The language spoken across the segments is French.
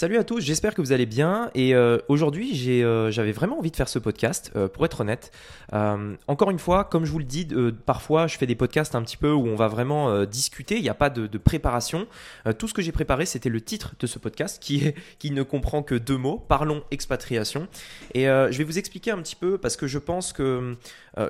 Salut à tous, j'espère que vous allez bien. Et euh, aujourd'hui, euh, j'avais vraiment envie de faire ce podcast, euh, pour être honnête. encore une fois, comme je vous le dis, parfois je fais des podcasts un petit peu où on va vraiment discuter, il n'y a pas de, de préparation. tout ce que j'ai préparé, c'était le titre de ce podcast qui, est, qui ne comprend que deux mots, Parlons expatriation. Et je vais vous expliquer un petit peu parce que je pense que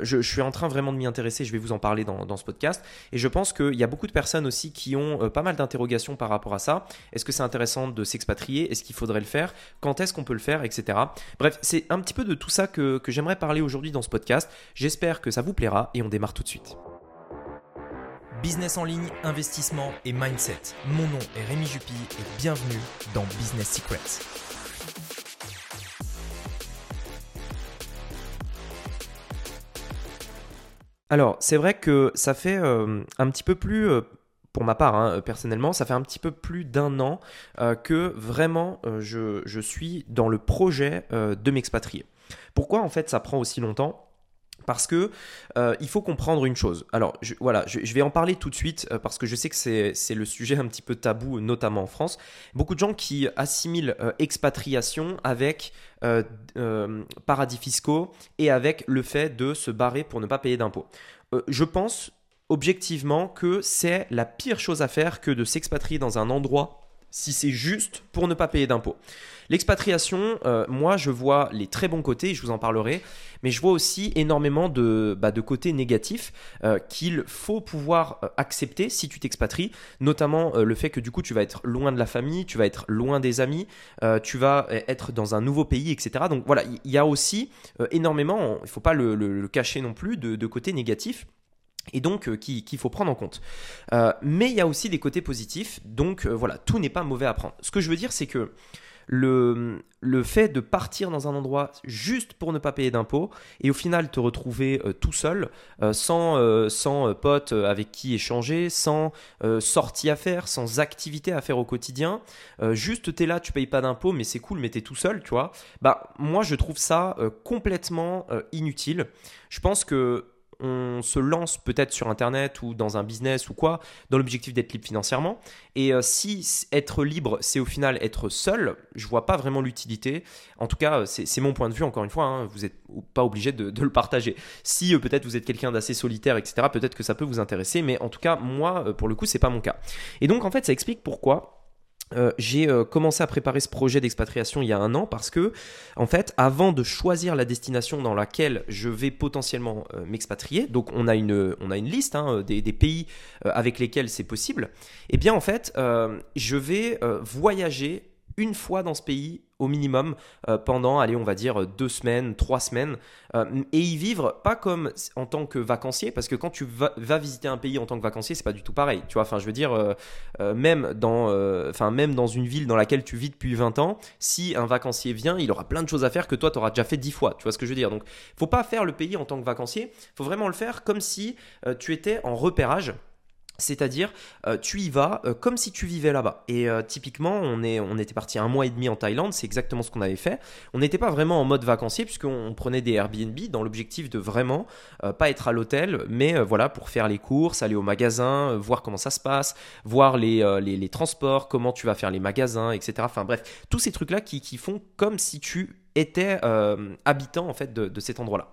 je, je, suis en train vraiment de m'y intéresser, je vais vous en parler dans, dans ce podcast. Et je pense qu'il y a beaucoup de personnes aussi qui ont pas mal d'interrogations par rapport à ça. Est-ce que c'est intéressant de s'expatrier? Est-ce qu'il faudrait le faire? Quand est-ce qu'on peut le faire? Etc. Bref, c'est un petit peu de tout ça que, que j'aimerais parler aujourd'hui dans ce podcast. J'espère que ça vous plaira et on démarre tout de suite. Business en ligne, investissement et mindset. Mon nom est Rémi Jupy et bienvenue dans Business Secrets. Alors, c'est vrai que ça fait euh, un petit peu plus euh, pour ma part, hein, personnellement, ça fait un petit peu plus d'un an euh, que vraiment je, suis dans le projet de m'expatrier. Pourquoi en fait ça prend aussi longtemps? Parce que il faut comprendre une chose. Alors voilà, je, vais en parler tout de suite parce que je sais que c'est le sujet un petit peu tabou, notamment en France. Beaucoup de gens qui assimilent expatriation avec paradis fiscaux et avec le fait de se barrer pour ne pas payer d'impôts. je pense objectivement que c'est la pire chose à faire que de s'expatrier dans un endroit si c'est juste pour ne pas payer d'impôts. L'expatriation, euh, moi je vois les très bons côtés, je vous en parlerai, mais je vois aussi énormément de, bah, côtés négatifs euh, qu'il faut pouvoir euh, accepter si tu t'expatries, notamment le fait que du coup tu vas être loin de la famille, tu vas être loin des amis, tu vas être dans un nouveau pays, etc. Donc voilà, il y, a aussi énormément, il ne faut pas le, cacher non plus, de côtés négatifs et donc euh, qu'il faut prendre en compte. Euh, mais il y a aussi des côtés positifs, donc euh, voilà, tout n'est pas mauvais à prendre. Ce que je veux dire, c'est que le, le, fait de partir dans un endroit juste pour ne pas payer d'impôts et au final te retrouver tout seul, sans, sans potes avec qui échanger, sans sortie à faire, sans activité à faire au quotidien, juste tu es là, tu payes pas d'impôts, mais c'est cool, mais tu es tout seul, tu vois. Bah, moi, je trouve ça complètement inutile. Je pense que on se lance peut-être sur Internet ou dans un business ou quoi, dans l'objectif d'être libre financièrement. Et euh, si être libre, c'est au final être seul, je vois pas vraiment l'utilité. En tout cas, c'est mon point de vue, encore une fois, hein, vous n'êtes pas obligé de, le partager. Si euh, peut-être vous êtes quelqu'un d'assez solitaire, etc., peut-être que ça peut vous intéresser, mais en tout cas, moi, euh, pour le coup, c'est pas mon cas. Et donc, en fait, ça explique pourquoi euh, j'ai euh, commencé à préparer ce projet d'expatriation il y a un an parce que, en fait, avant de choisir la destination dans laquelle je vais potentiellement euh, m'expatrier, donc on a une, liste hein, des, des, pays avec lesquels c'est possible, et eh bien en fait, je vais voyager une fois dans ce pays au minimum euh, pendant, allez, on va dire deux semaines, trois semaines, euh, et y vivre pas comme en tant que vacancier, parce que quand tu vas, visiter un pays en tant que vacancier, c'est pas du tout pareil, tu vois. Enfin, je veux dire, euh, même dans, enfin, même dans une ville dans laquelle tu vis depuis 20 ans, si un vacancier vient, il aura plein de choses à faire que toi, tu auras déjà fait 10 fois, tu vois ce que je veux dire. Donc, faut pas faire le pays en tant que vacancier, faut vraiment le faire comme si tu étais en repérage c'est-à-dire, euh, tu y vas euh, comme si tu vivais là-bas. Et euh, typiquement, on, est, on était parti un mois et demi en Thaïlande, c'est exactement ce qu'on avait fait. On n'était pas vraiment en mode vacancier, puisqu'on prenait des Airbnb dans l'objectif de vraiment pas être à l'hôtel, mais voilà, pour faire les courses, aller au magasin, voir comment ça se passe, voir les, les, transports, comment tu vas faire les magasins, etc. Enfin bref, tous ces trucs-là qui, qui, font comme si tu étais habitant en fait de, de cet endroit-là.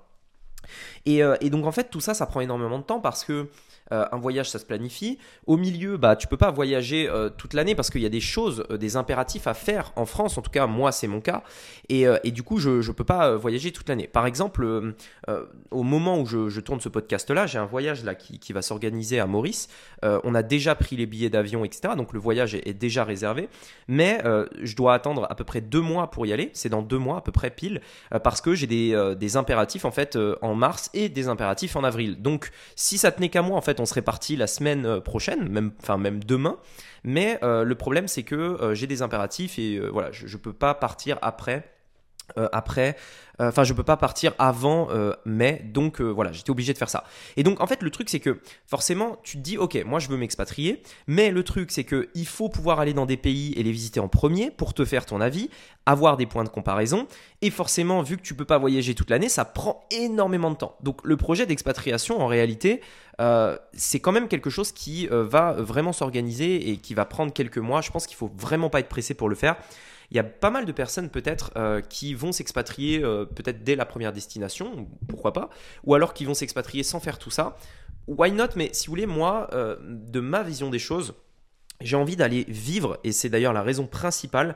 Et, et, donc en fait, tout ça, ça prend énormément de temps parce que euh, un voyage, ça se planifie. Au milieu, bah, tu peux pas voyager euh, toute l'année parce qu'il y a des choses, euh, des impératifs à faire en France. En tout cas, moi, c'est mon cas. Et, du coup, je ne peux pas voyager toute l'année. Par exemple, au moment où je, tourne ce podcast-là, j'ai un voyage là qui, va s'organiser à Maurice. on a déjà pris les billets d'avion, etc. Donc le voyage est, déjà réservé. Mais je dois attendre à peu près deux mois pour y aller. C'est dans deux mois à peu près pile parce que j'ai des, des, impératifs en fait en mars et des impératifs en avril. Donc si ça tenait qu'à moi en fait on serait parti la semaine euh, prochaine, même, enfin même demain. Mais euh, le problème, c'est que euh, j'ai des impératifs et voilà, je ne peux pas partir après euh, après, euh, enfin je peux pas partir avant euh, mai, donc voilà, j'étais obligé de faire ça. Et donc en fait le truc c'est que forcément tu te dis ok, moi je veux m'expatrier, mais le truc c'est que il faut pouvoir aller dans des pays et les visiter en premier pour te faire ton avis, avoir des points de comparaison, et forcément vu que tu peux pas voyager toute l'année, ça prend énormément de temps. Donc le projet d'expatriation en réalité c'est quand même quelque chose qui va vraiment s'organiser et qui va prendre quelques mois. Je pense qu'il faut vraiment pas être pressé pour le faire. Il y a pas mal de personnes peut-être qui vont s'expatrier peut-être dès la première destination, pourquoi pas, ou alors qui vont s'expatrier sans faire tout ça. Why not? Mais si vous voulez, moi, de ma vision des choses, j'ai envie d'aller vivre, et c'est d'ailleurs la raison principale,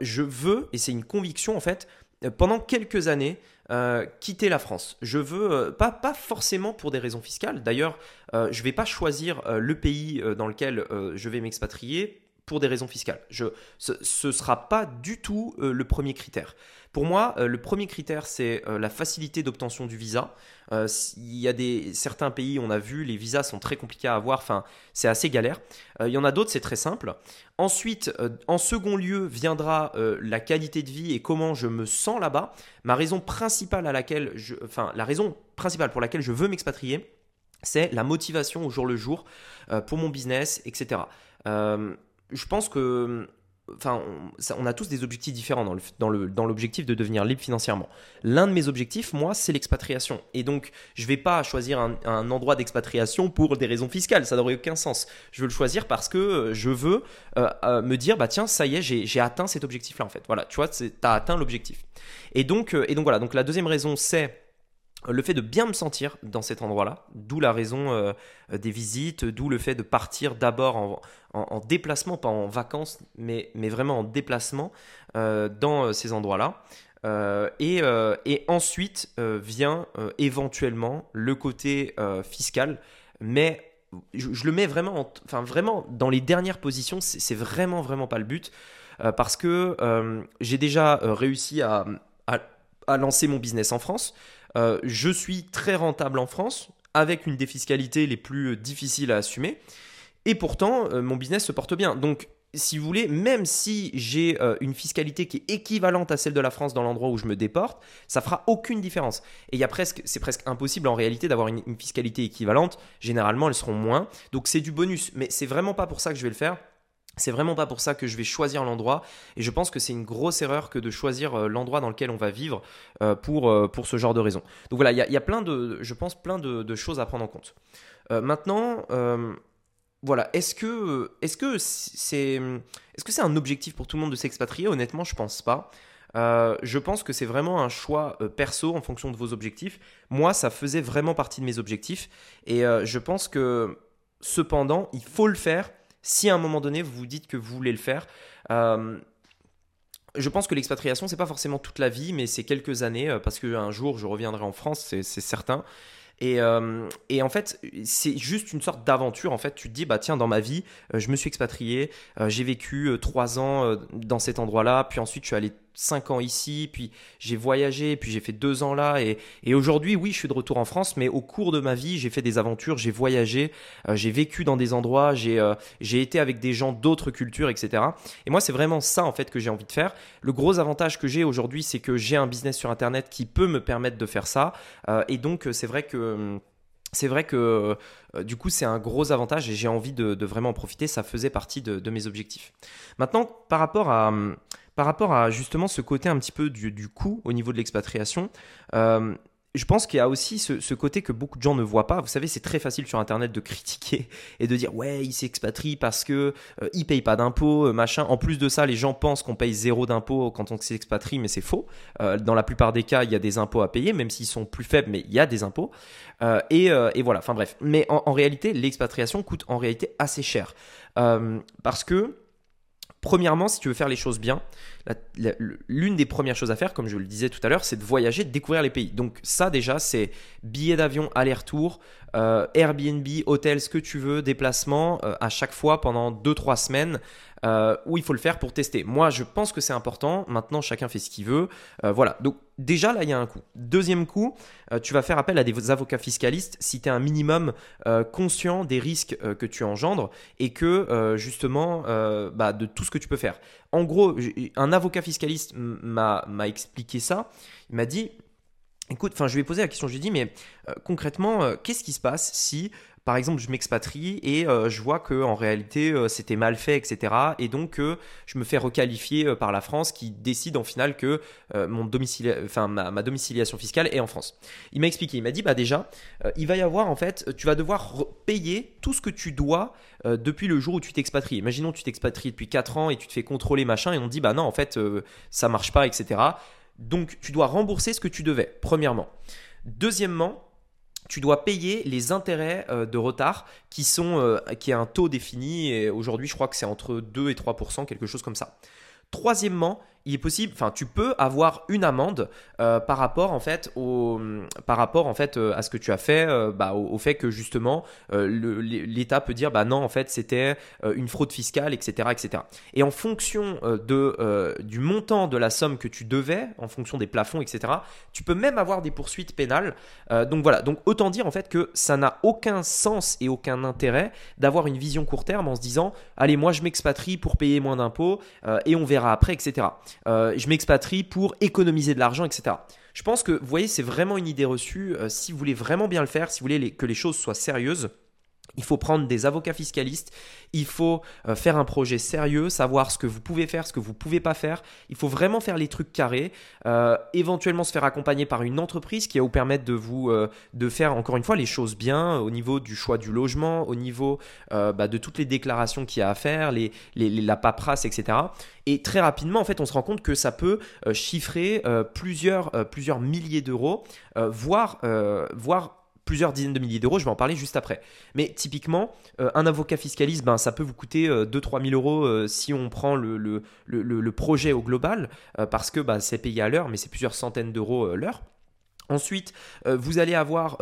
je veux, et c'est une conviction en fait, pendant quelques années, euh, quitter la France. Je veux, euh, pas, pas forcément pour des raisons fiscales, d'ailleurs, euh, je ne vais pas choisir le pays dans lequel je vais m'expatrier pour des raisons fiscales. Je, ce ne sera pas du tout le premier critère. Pour moi, euh, le premier critère, c'est euh, la facilité d'obtention du visa. Euh, il y a des, certains pays, on a vu, les visas sont très compliqués à avoir, enfin, c'est assez galère. il y en a d'autres, c'est très simple. Ensuite, en second lieu, viendra la qualité de vie et comment je me sens là-bas. Ma raison principale à laquelle enfin, la raison principale pour laquelle je veux m'expatrier, c'est la motivation au jour le jour pour mon business, etc. je pense que Enfin, on, a tous des objectifs différents dans, le, dans, l'objectif de devenir libre financièrement. L'un de mes objectifs, moi, c'est l'expatriation. Et donc, je ne vais pas choisir un, endroit d'expatriation pour des raisons fiscales. Ça n'aurait aucun sens. Je veux le choisir parce que euh, je veux euh, euh, me dire, bah tiens, ça y est, j'ai, atteint cet objectif-là, en fait. Voilà, tu vois, tu as atteint l'objectif. Et donc, et donc, voilà. Donc, la deuxième raison, c'est le fait de bien me sentir dans cet endroit-là, d'où la raison euh, des visites, d'où le fait de partir d'abord en, déplacement, pas en vacances, mais, vraiment en déplacement euh, dans euh, ces endroits-là. Et, ensuite vient éventuellement le côté fiscal, mais je, le mets vraiment, enfin dans les dernières positions, c'est vraiment vraiment pas le but, parce que j'ai déjà réussi à lancer mon business en France. Euh, je suis très rentable en France, avec une des fiscalités les plus difficiles à assumer. Et pourtant, euh, mon business se porte bien. Donc, si vous voulez, même si j'ai euh, une fiscalité qui est équivalente à celle de la France dans l'endroit où je me déporte, ça fera aucune différence. Et presque, c'est presque impossible en réalité d'avoir une, une, fiscalité équivalente. Généralement, elles seront moins. Donc c'est du bonus, mais c'est vraiment pas pour ça que je vais le faire. C'est vraiment pas pour ça que je vais choisir l'endroit et je pense que c'est une grosse erreur que de choisir euh, l'endroit dans lequel on va vivre euh, pour, euh, pour ce genre de raison. Donc voilà, il y, a, plein de, je pense, plein de, choses à prendre en compte. maintenant, voilà, est-ce que est-ce c'est est-ce un objectif pour tout le monde de s'expatrier? Honnêtement, je pense pas. je pense que c'est vraiment un choix perso en fonction de vos objectifs. Moi, ça faisait vraiment partie de mes objectifs et je pense que cependant, il faut le faire si à un moment donné vous vous dites que vous voulez le faire. Euh, je pense que l'expatriation, c'est pas forcément toute la vie, mais c'est quelques années, euh, parce qu'un jour je reviendrai en France, c'est certain. Et, euh, et, en fait, c'est juste une sorte d'aventure. En fait, tu te dis, bah tiens, dans ma vie, je me suis expatrié, j'ai vécu trois ans dans cet endroit-là, puis ensuite je suis allé 5 ans ici, puis j'ai voyagé, puis j'ai fait 2 ans là, et, aujourd'hui, oui, je suis de retour en France, mais au cours de ma vie, j'ai fait des aventures, j'ai voyagé, euh, j'ai vécu dans des endroits, euh, j'ai été avec des gens d'autres cultures, etc. Et moi, c'est vraiment ça, en fait, que j'ai envie de faire. Le gros avantage que j'ai aujourd'hui, c'est que j'ai un business sur Internet qui peut me permettre de faire ça, euh, et donc, c'est vrai que c'est vrai que du coup c'est un gros avantage et j'ai envie de, vraiment en profiter, ça faisait partie de, mes objectifs. Maintenant par rapport à, par rapport à justement ce côté un petit peu du, coût au niveau de l'expatriation, euh, je pense qu'il y a aussi ce, côté que beaucoup de gens ne voient pas. Vous savez, c'est très facile sur Internet de critiquer et de dire ouais, il s'expatrie parce que euh, il paye pas d'impôts, euh, machin. En plus de ça, les gens pensent qu'on paye zéro d'impôts quand on s'expatrie, mais c'est faux. dans la plupart des cas, il y a des impôts à payer, même s'ils sont plus faibles, mais il y a des impôts. Et, voilà. Enfin bref. Mais en réalité, l'expatriation coûte en réalité assez cher parce que Premièrement, si tu veux faire les choses bien, l'une des premières choses à faire, comme je le disais tout à l'heure, c'est de voyager, de découvrir les pays. Donc ça déjà, c'est billet d'avion aller-retour, euh, Airbnb, hôtel, ce que tu veux, déplacement euh, à chaque fois pendant 2-3 semaines euh, où il faut le faire pour tester. Moi, je pense que c'est important. Maintenant, chacun fait ce qu'il veut. Voilà. Donc, déjà, là, il y a un coût. Deuxième coup, tu vas faire appel à des avocats fiscalistes si tu es un minimum conscient des risques que tu engendres et que, justement, bah, de tout ce que tu peux faire. En gros, un avocat fiscaliste m'a expliqué ça. Il m'a dit. Écoute, enfin, je lui ai posé la question, je lui ai dit, mais concrètement, qu'est-ce qui se passe si par exemple, je m'expatrie et je vois que en réalité c'était mal fait, etc. Et donc je me fais requalifier par la France qui décide en final que mon domicile, enfin ma, domiciliation fiscale est en France. Il m'a expliqué, il m'a dit bah déjà, il va y avoir en fait, tu vas devoir payer tout ce que tu dois depuis le jour où tu t'expatries. Imaginons tu t'expatries depuis 4 ans et tu te fais contrôler machin et on dit bah non en fait ça marche pas, etc. Donc tu dois rembourser ce que tu devais, premièrement. Deuxièmement, tu dois payer les intérêts euh, de retard qui sont euh, qui un taux défini et aujourd'hui je crois que c'est entre 2 et 3% quelque chose comme ça. Troisièmement, il est possible, enfin, tu peux avoir une amende euh, par rapport en fait au, par rapport en fait euh, à ce que tu as fait, euh, bah, au, fait que justement l'État peut dire bah non en fait c'était une fraude fiscale, etc., etc. Et en fonction de du montant de la somme que tu devais, en fonction des plafonds, etc., tu peux même avoir des poursuites pénales. donc voilà, donc autant dire en fait que ça n'a aucun sens et aucun intérêt d'avoir une vision court terme en se disant allez moi je m'expatrie pour payer moins d'impôts et on verra après, etc. Euh, je m'expatrie pour économiser de l'argent, etc. Je pense que, vous voyez, c'est vraiment une idée reçue. Euh, si vous voulez vraiment bien le faire, si vous voulez que les choses soient sérieuses, il faut prendre des avocats fiscalistes, il faut euh, faire un projet sérieux, savoir ce que vous pouvez faire, ce que vous ne pouvez pas faire. Il faut vraiment faire les trucs carrés, euh, éventuellement se faire accompagner par une entreprise qui va vous permettre de vous euh, faire encore une fois les choses bien au niveau du choix du logement, au niveau bah, de toutes les déclarations qu'il y a à faire, la paperasse, etc. Et très rapidement, en fait, on se rend compte que ça peut chiffrer plusieurs, plusieurs milliers d'euros, voire, voire plusieurs dizaines de milliers d'euros, je vais en parler juste après. Mais typiquement, euh, un avocat fiscaliste, ben, ça peut vous coûter 2-3 euh, 000 euros euh, si on prend le, le, le, projet au global, parce que ben, c'est payé à l'heure, mais c'est plusieurs centaines d'euros l'heure. Ensuite, vous allez avoir,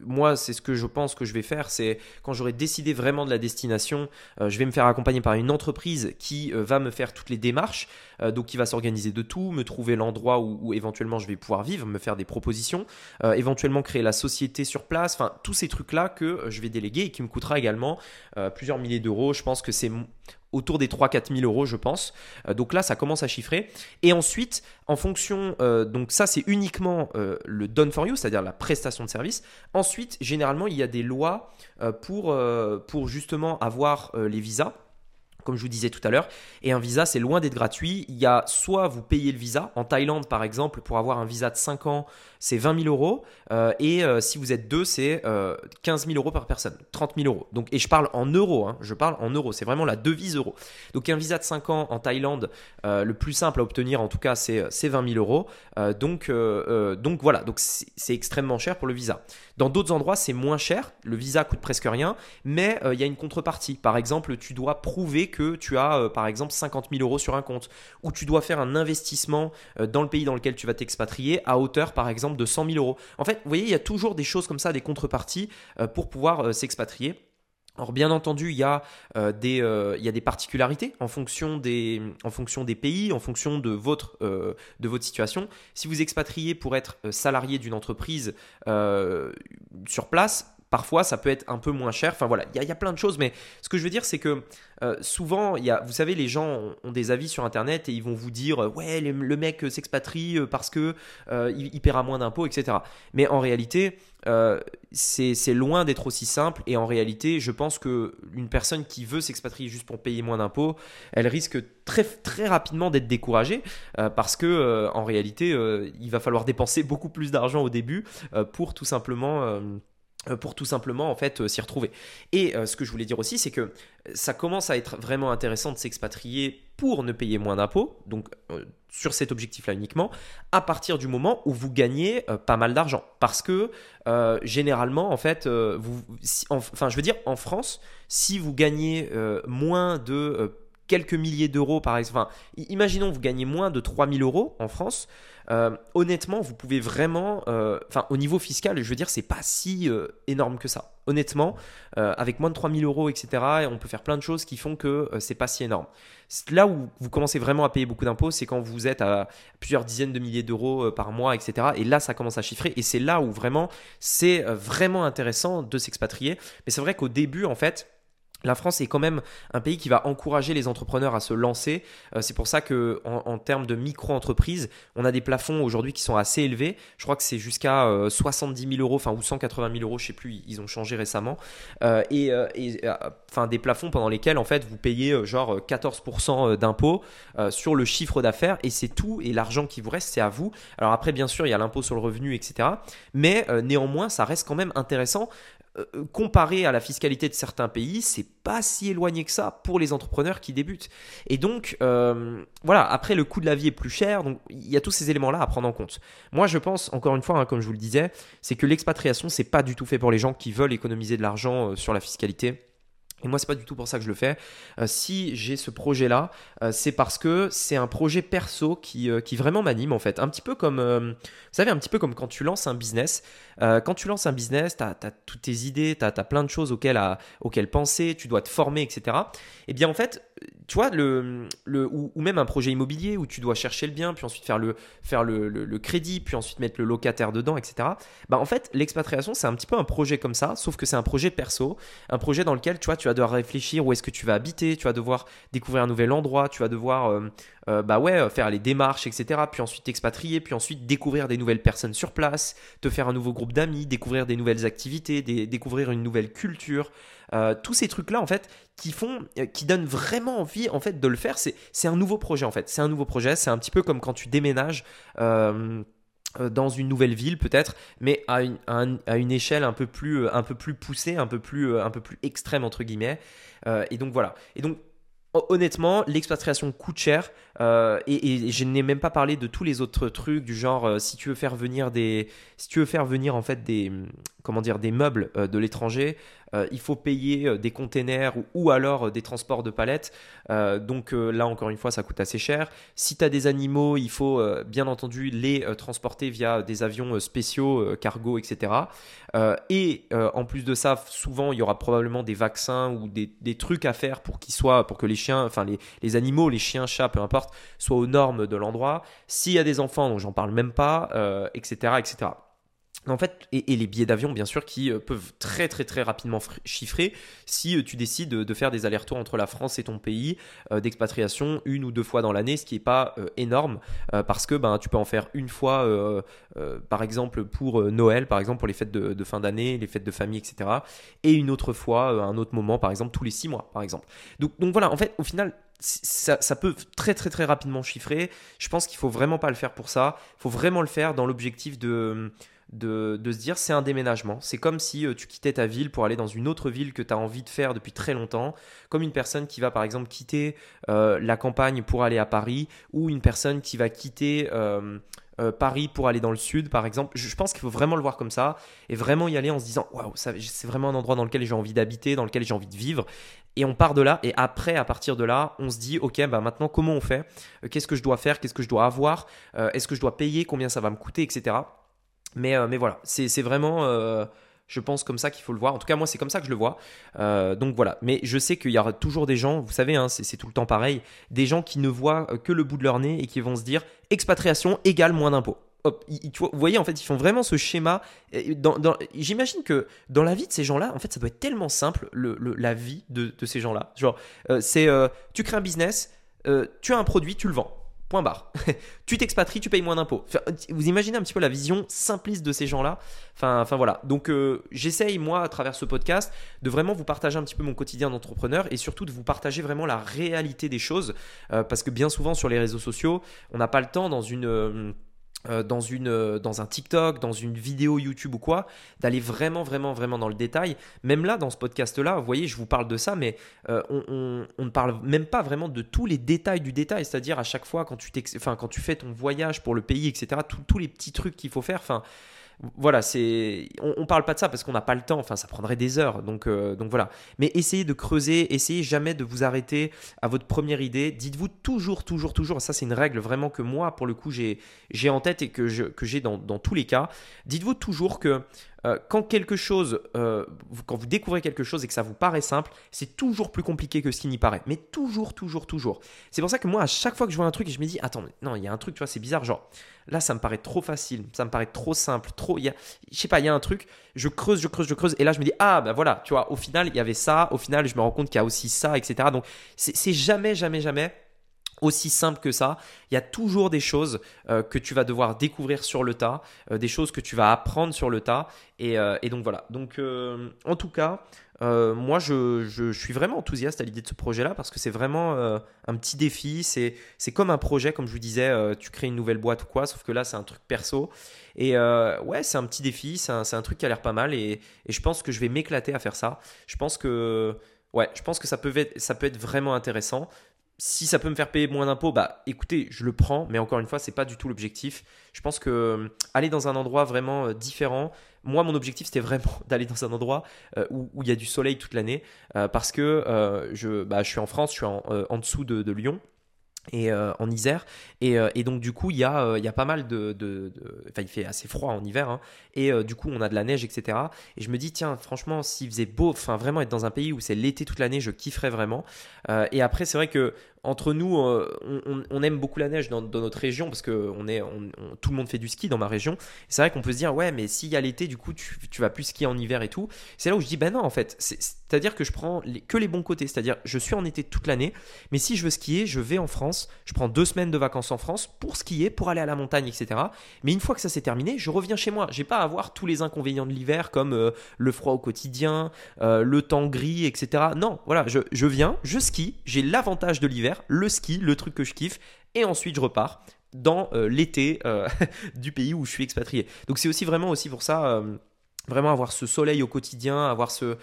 moi c'est ce que je pense que je vais faire, c'est quand j'aurai décidé vraiment de la destination, je vais me faire accompagner par une entreprise qui va me faire toutes les démarches, donc qui va s'organiser de tout, me trouver l'endroit où, éventuellement je vais pouvoir vivre, me faire des propositions, éventuellement créer la société sur place, enfin tous ces trucs-là que je vais déléguer et qui me coûtera également plusieurs milliers d'euros. Je pense que c'est autour des 3-4 000 euros, je pense. Euh, donc là, ça commence à chiffrer. Et ensuite, en fonction, euh, donc ça, c'est uniquement euh, le done for you, c'est-à-dire la prestation de service. Ensuite, généralement, il y a des lois pour justement avoir les visas comme je vous disais tout à l'heure. Et un visa, c'est loin d'être gratuit. Il y a soit vous payez le visa, en Thaïlande par exemple, pour avoir un visa de 5 ans, c'est 20 000 euros. Euh, et euh, si vous êtes deux, c'est 15 euh, 000 euros par personne, 30 000 euros. Donc, et je parle en euros, hein, je parle en euros, c'est vraiment la devise euro. Donc un visa de 5 ans en Thaïlande, le plus simple à obtenir en tout cas, c'est 20 000 euros. donc, donc voilà, donc c'est extrêmement cher pour le visa. Dans d'autres endroits, c'est moins cher, le visa coûte presque rien, mais il y a une contrepartie. Par exemple, tu dois prouver que tu as par exemple 50 000 euros sur un compte, ou tu dois faire un investissement dans le pays dans lequel tu vas t'expatrier à hauteur par exemple de 100 000 euros. En fait, vous voyez, il y a toujours des choses comme ça, des contreparties euh, pour pouvoir euh, s'expatrier. Alors bien entendu, il y, a, euh, des, particularités en fonction des, en fonction des pays, en fonction de votre, de votre situation. Si vous expatriez pour être salarié d'une entreprise sur place, Parfois, ça peut être un peu moins cher. Enfin voilà, il y, a plein de choses, mais ce que je veux dire, c'est que euh, souvent, vous savez, les gens ont, des avis sur Internet et ils vont vous dire euh, ouais, le, mec s'expatrie euh, parce que il, paiera moins d'impôts, etc. Mais en réalité, c'est loin d'être aussi simple. Et en réalité, je pense que une personne qui veut s'expatrier juste pour payer moins d'impôts, elle risque très très rapidement d'être découragée parce que en réalité, il va falloir dépenser beaucoup plus d'argent au début pour tout simplement euh, pour tout simplement en fait euh, s'y retrouver. Et euh, ce que je voulais dire aussi, c'est que ça commence à être vraiment intéressant de s'expatrier pour ne payer moins d'impôts, donc sur cet objectif-là uniquement, à partir du moment où vous gagnez pas mal d'argent. Parce que généralement, en fait, vous, enfin je veux dire, en France, si vous gagnez moins de quelques milliers d'euros par exemple, enfin, imaginons vous gagnez moins de 3000 euros en France, euh, honnêtement, vous pouvez vraiment, euh, enfin, au niveau fiscal, je veux dire, c'est pas si euh, énorme que ça. Honnêtement, avec moins de 3000 euros, etc., on peut faire plein de choses qui font que c'est pas si énorme. Là où vous commencez vraiment à payer beaucoup d'impôts, c'est quand vous êtes à plusieurs dizaines de milliers d'euros par mois, etc. Et là, ça commence à chiffrer. Et c'est là où vraiment, c'est vraiment intéressant de s'expatrier. Mais c'est vrai qu'au début, en fait, la France est quand même un pays qui va encourager les entrepreneurs à se lancer. Euh, c'est pour ça que en, termes de micro-entreprise, on a des plafonds aujourd'hui qui sont assez élevés. Je crois que c'est jusqu'à 70 000 euros, enfin ou 180 000 euros, je sais plus. Ils ont changé récemment. Euh, et, et enfin des plafonds pendant lesquels en fait vous payez genre 14% d'impôts sur le chiffre d'affaires et c'est tout. Et l'argent qui vous reste, c'est à vous. Alors après, bien sûr, il y a l'impôt sur le revenu, etc. Mais néanmoins, ça reste quand même intéressant euh, euh, comparé à la fiscalité de certains pays, c'est pas si éloigné que ça pour les entrepreneurs qui débutent. Et donc, euh, voilà, après le coût de la vie est plus cher, donc il y a tous ces éléments-là à prendre en compte. Moi, je pense, encore une fois, hein, comme je vous le disais, c'est que l'expatriation, c'est pas du tout fait pour les gens qui veulent économiser de l'argent sur la fiscalité. Et moi, c'est pas du tout pour ça que je le fais. si j'ai ce projet-là, c'est parce que c'est un projet perso qui, qui vraiment m'anime en fait. Un petit peu comme, vous savez, un petit peu comme quand tu lances un business. Euh, quand tu lances un business, tu as, toutes tes idées, tu as, plein de choses auxquelles, auxquelles penser, tu dois te former, etc. Et eh bien en fait, tu vois, le, le, ou, même un projet immobilier où tu dois chercher le bien, puis ensuite faire le, faire le, le, crédit, puis ensuite mettre le locataire dedans, etc. Bah, en fait, l'expatriation, c'est un petit peu un projet comme ça, sauf que c'est un projet perso, un projet dans lequel tu vois, tu vas devoir réfléchir où est-ce que tu vas habiter, tu vas devoir découvrir un nouvel endroit, tu vas devoir euh, euh, bah ouais, faire les démarches, etc. Puis ensuite t'expatrier, puis ensuite découvrir des nouvelles personnes sur place, te faire un nouveau groupe d'amis, découvrir des nouvelles activités, découvrir une nouvelle culture. Euh, tous ces trucs là en fait qui font euh, qui donnent vraiment envie en fait de le faire c'est un nouveau projet en fait c'est un nouveau projet c'est un petit peu comme quand tu déménages euh, dans une nouvelle ville peut-être, mais à une, à, une, échelle un peu plus, un peu plus poussée, un peu plus, un peu plus extrême entre guillemets. et donc voilà. Et donc honnêtement, l'expatriation coûte cher euh, et, je n'ai même pas parlé de tous les autres trucs du genre euh, si tu veux faire venir des, si tu veux faire venir en fait des, comment dire, des meubles euh, de l'étranger, il faut payer des containers ou, alors des transports de palettes. donc là encore une fois, ça coûte assez cher. Si tu as des animaux, il faut bien entendu les transporter via des avions spéciaux, cargo, etc. et en plus de ça, souvent il y aura probablement des vaccins ou des, trucs à faire pour qu'ils soient, pour que les chiens, enfin les, les animaux, les chiens, chats, peu importe soit aux normes de l'endroit. S'il y a des enfants, donc j'en parle même pas, etc., euh, etc. En fait, et, les billets d'avion, bien sûr, qui euh, peuvent très très très rapidement chiffrer si euh, tu décides de, faire des allers-retours entre la France et ton pays d'expatriation une ou deux fois dans l'année, ce qui n'est pas énorme parce que ben, tu peux en faire une fois, par exemple, pour Noël, par exemple, pour les fêtes de, fin d'année, les fêtes de famille, etc. Et une autre fois, un autre moment, par exemple, tous les six mois, par exemple. Donc, donc voilà, en fait, au final, ça, peut très très très rapidement chiffrer. Je pense qu'il faut vraiment pas le faire pour ça. Il faut vraiment le faire dans l'objectif de, de, se dire c'est un déménagement. C'est comme si euh, tu quittais ta ville pour aller dans une autre ville que tu as envie de faire depuis très longtemps. Comme une personne qui va par exemple quitter euh, la campagne pour aller à Paris ou une personne qui va quitter... Euh, Paris pour aller dans le sud, par exemple. Je, pense qu'il faut vraiment le voir comme ça et vraiment y aller en se disant waouh, c'est vraiment un endroit dans lequel j'ai envie d'habiter, dans lequel j'ai envie de vivre et on part de là et après à partir de là on se dit ok bah maintenant comment on fait? Qu'est-ce que je dois faire? Qu'est-ce que je dois avoir? Est-ce que je dois payer? Combien ça va me coûter etc mais, euh, mais voilà c'est vraiment je pense comme ça qu'il faut le voir en tout cas moi c'est comme ça que je le vois donc voilà mais je sais qu'il y aura toujours des gens vous savez hein, c'est tout le temps pareil des gens qui ne voient que le bout de leur nez et qui vont se dire expatriation égale moins d'impôts vous voyez, en fait, ils font vraiment ce schéma. J'imagine que dans la vie de ces gens-là, en fait, ça doit être tellement simple, le, la vie de, ces gens-là. Genre, euh, c'est euh, tu crées un business, euh, tu as un produit, tu le vends. Tu t'expatries, tu payes moins d'impôts. vous imaginez un petit peu la vision simpliste de ces gens-là. Enfin, enfin voilà. Donc j'essaye moi à travers ce podcast de vraiment vous partager un petit peu mon quotidien d'entrepreneur et surtout de vous partager vraiment la réalité des choses parce que bien souvent sur les réseaux sociaux, on n'a pas le temps dans une euh, dans, une, euh, dans un TikTok, dans une vidéo YouTube ou quoi, d'aller vraiment, vraiment, vraiment dans le détail. Même là, dans ce podcast-là, vous voyez, je vous parle de ça, mais euh, on, ne parle même pas vraiment de tous les détails du détail. C'est-à-dire à chaque fois, quand tu, enfin, quand tu fais ton voyage pour le pays, etc., tous les petits trucs qu'il faut faire. Enfin, voilà, c'est, on, on, parle pas de ça parce qu'on n'a pas le temps. Enfin, ça prendrait des heures. Donc, euh, donc voilà. Mais essayez de creuser, essayez jamais de vous arrêter à votre première idée. Dites-vous toujours, toujours, toujours. Ça, c'est une règle vraiment que moi, pour le coup, j'ai, en tête et que, j'ai dans tous les cas. Dites-vous toujours que euh, quand quelque chose, euh, quand vous découvrez quelque chose et que ça vous paraît simple, c'est toujours plus compliqué que ce qui n'y paraît. Mais toujours, toujours, toujours. C'est pour ça que moi, à chaque fois que je vois un truc, je me dis, attends, non, il y a un truc, tu vois, c'est bizarre, genre, là, ça me paraît trop facile, ça me paraît trop simple, trop, il y a, je sais pas, il y a un truc, je creuse, je creuse, je creuse, et là, je me dis, ah, ben voilà, tu vois, au final, il y avait ça, au final, je me rends compte qu'il y a aussi ça, etc. Donc, c'est jamais, jamais, jamais aussi simple que ça. Il y a toujours des choses euh, que tu vas devoir découvrir sur le tas, euh, des choses que tu vas apprendre sur le tas. Et, euh, donc voilà. Donc en tout cas, moi je, suis vraiment enthousiaste à l'idée de ce projet-là parce que c'est vraiment un petit défi. C'est, comme un projet, comme je vous disais, tu crées une nouvelle boîte ou quoi, sauf que là c'est un truc perso. Et ouais, c'est un petit défi, c'est un, truc qui a l'air pas mal et, je pense que je vais m'éclater à faire ça. Je pense que Ouais, je pense que ça peut être vraiment intéressant si ça peut me faire payer moins d'impôts, bah écoutez, je le prends, mais encore une fois, c'est pas du tout l'objectif. Je pense que euh, aller dans un endroit vraiment euh, différent, moi mon objectif c'était vraiment d'aller dans un endroit euh, où, il y a du soleil toute l'année, parce que je, bah, je suis en France, je suis en, dessous de Lyon et euh, en Isère. Et, euh, et, donc du coup il y a euh, y a pas mal de, de, enfin il fait assez froid en hiver hein, et du coup on a de la neige etc et je me dis tiens franchement s'il faisait beau enfin vraiment être dans un pays où c'est l'été toute l'année je kifferais vraiment. Et après c'est vrai que entre nous, on, on, aime beaucoup la neige dans, notre région parce que on est, tout le monde fait du ski dans ma région. C'est vrai qu'on peut se dire, ouais, mais s'il y a l'été, du coup, tu, tu, vas plus skier en hiver et tout. C'est là où je dis, ben non, en fait, c'est-à-dire que je prends que les bons côtés. C'est-à-dire, je suis en été toute l'année, mais si je veux skier, je vais en France, je prends deux semaines de vacances en France pour skier, pour aller à la montagne, etc. Mais une fois que ça s'est terminé, je reviens chez moi. J'ai pas à avoir tous les inconvénients de l'hiver comme euh, le froid au quotidien, euh, le temps gris, etc. Non, voilà, je, je viens, je skie, j'ai l'avantage de l'hiver le ski, le truc que je kiffe, et ensuite je repars dans euh, l'été euh, du pays où je suis expatrié. Donc c'est aussi vraiment aussi pour ça, euh, vraiment avoir ce soleil au quotidien, avoir ce,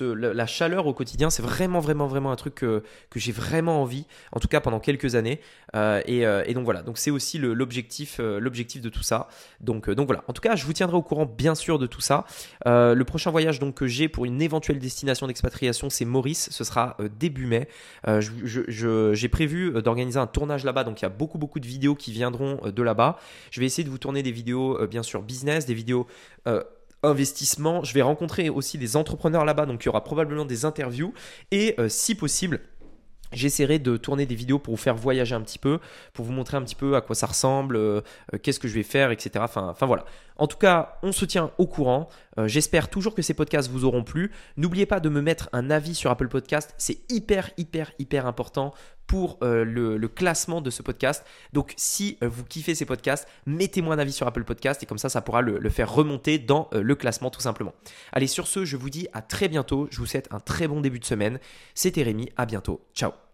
la chaleur au quotidien, c'est vraiment, vraiment, vraiment un truc que, j'ai vraiment envie, en tout cas pendant quelques années. Euh, euh, et, donc voilà, donc c'est aussi l'objectif, euh, l'objectif de tout ça. Donc, donc voilà, en tout cas, je vous tiendrai au courant bien sûr de tout ça. le prochain voyage donc que j'ai pour une éventuelle destination d'expatriation, c'est Maurice. Ce sera début mai. j'ai prévu d'organiser un tournage là-bas, donc il y a beaucoup, beaucoup de vidéos qui viendront de là-bas. Je vais essayer de vous tourner des vidéos bien sûr business, des vidéos investissement. Je vais rencontrer aussi des entrepreneurs là-bas, donc il y aura probablement des interviews. Et euh, si possible, J'essaierai de tourner des vidéos pour vous faire voyager un petit peu, pour vous montrer un petit peu à quoi ça ressemble, euh, euh, qu'est-ce que je vais faire, etc. Enfin, enfin voilà. En tout cas, on se tient au courant. J'espère toujours que ces podcasts vous auront plu. N'oubliez pas de me mettre un avis sur Apple Podcast. C'est hyper, hyper, hyper important pour euh, le, classement de ce podcast. Donc si euh, vous kiffez ces podcasts, mettez-moi un avis sur Apple Podcast et comme ça, ça pourra le, faire remonter dans euh, le classement tout simplement. Allez, sur ce, je vous dis à très bientôt. Je vous souhaite un très bon début de semaine. C'était Rémi, à bientôt. Ciao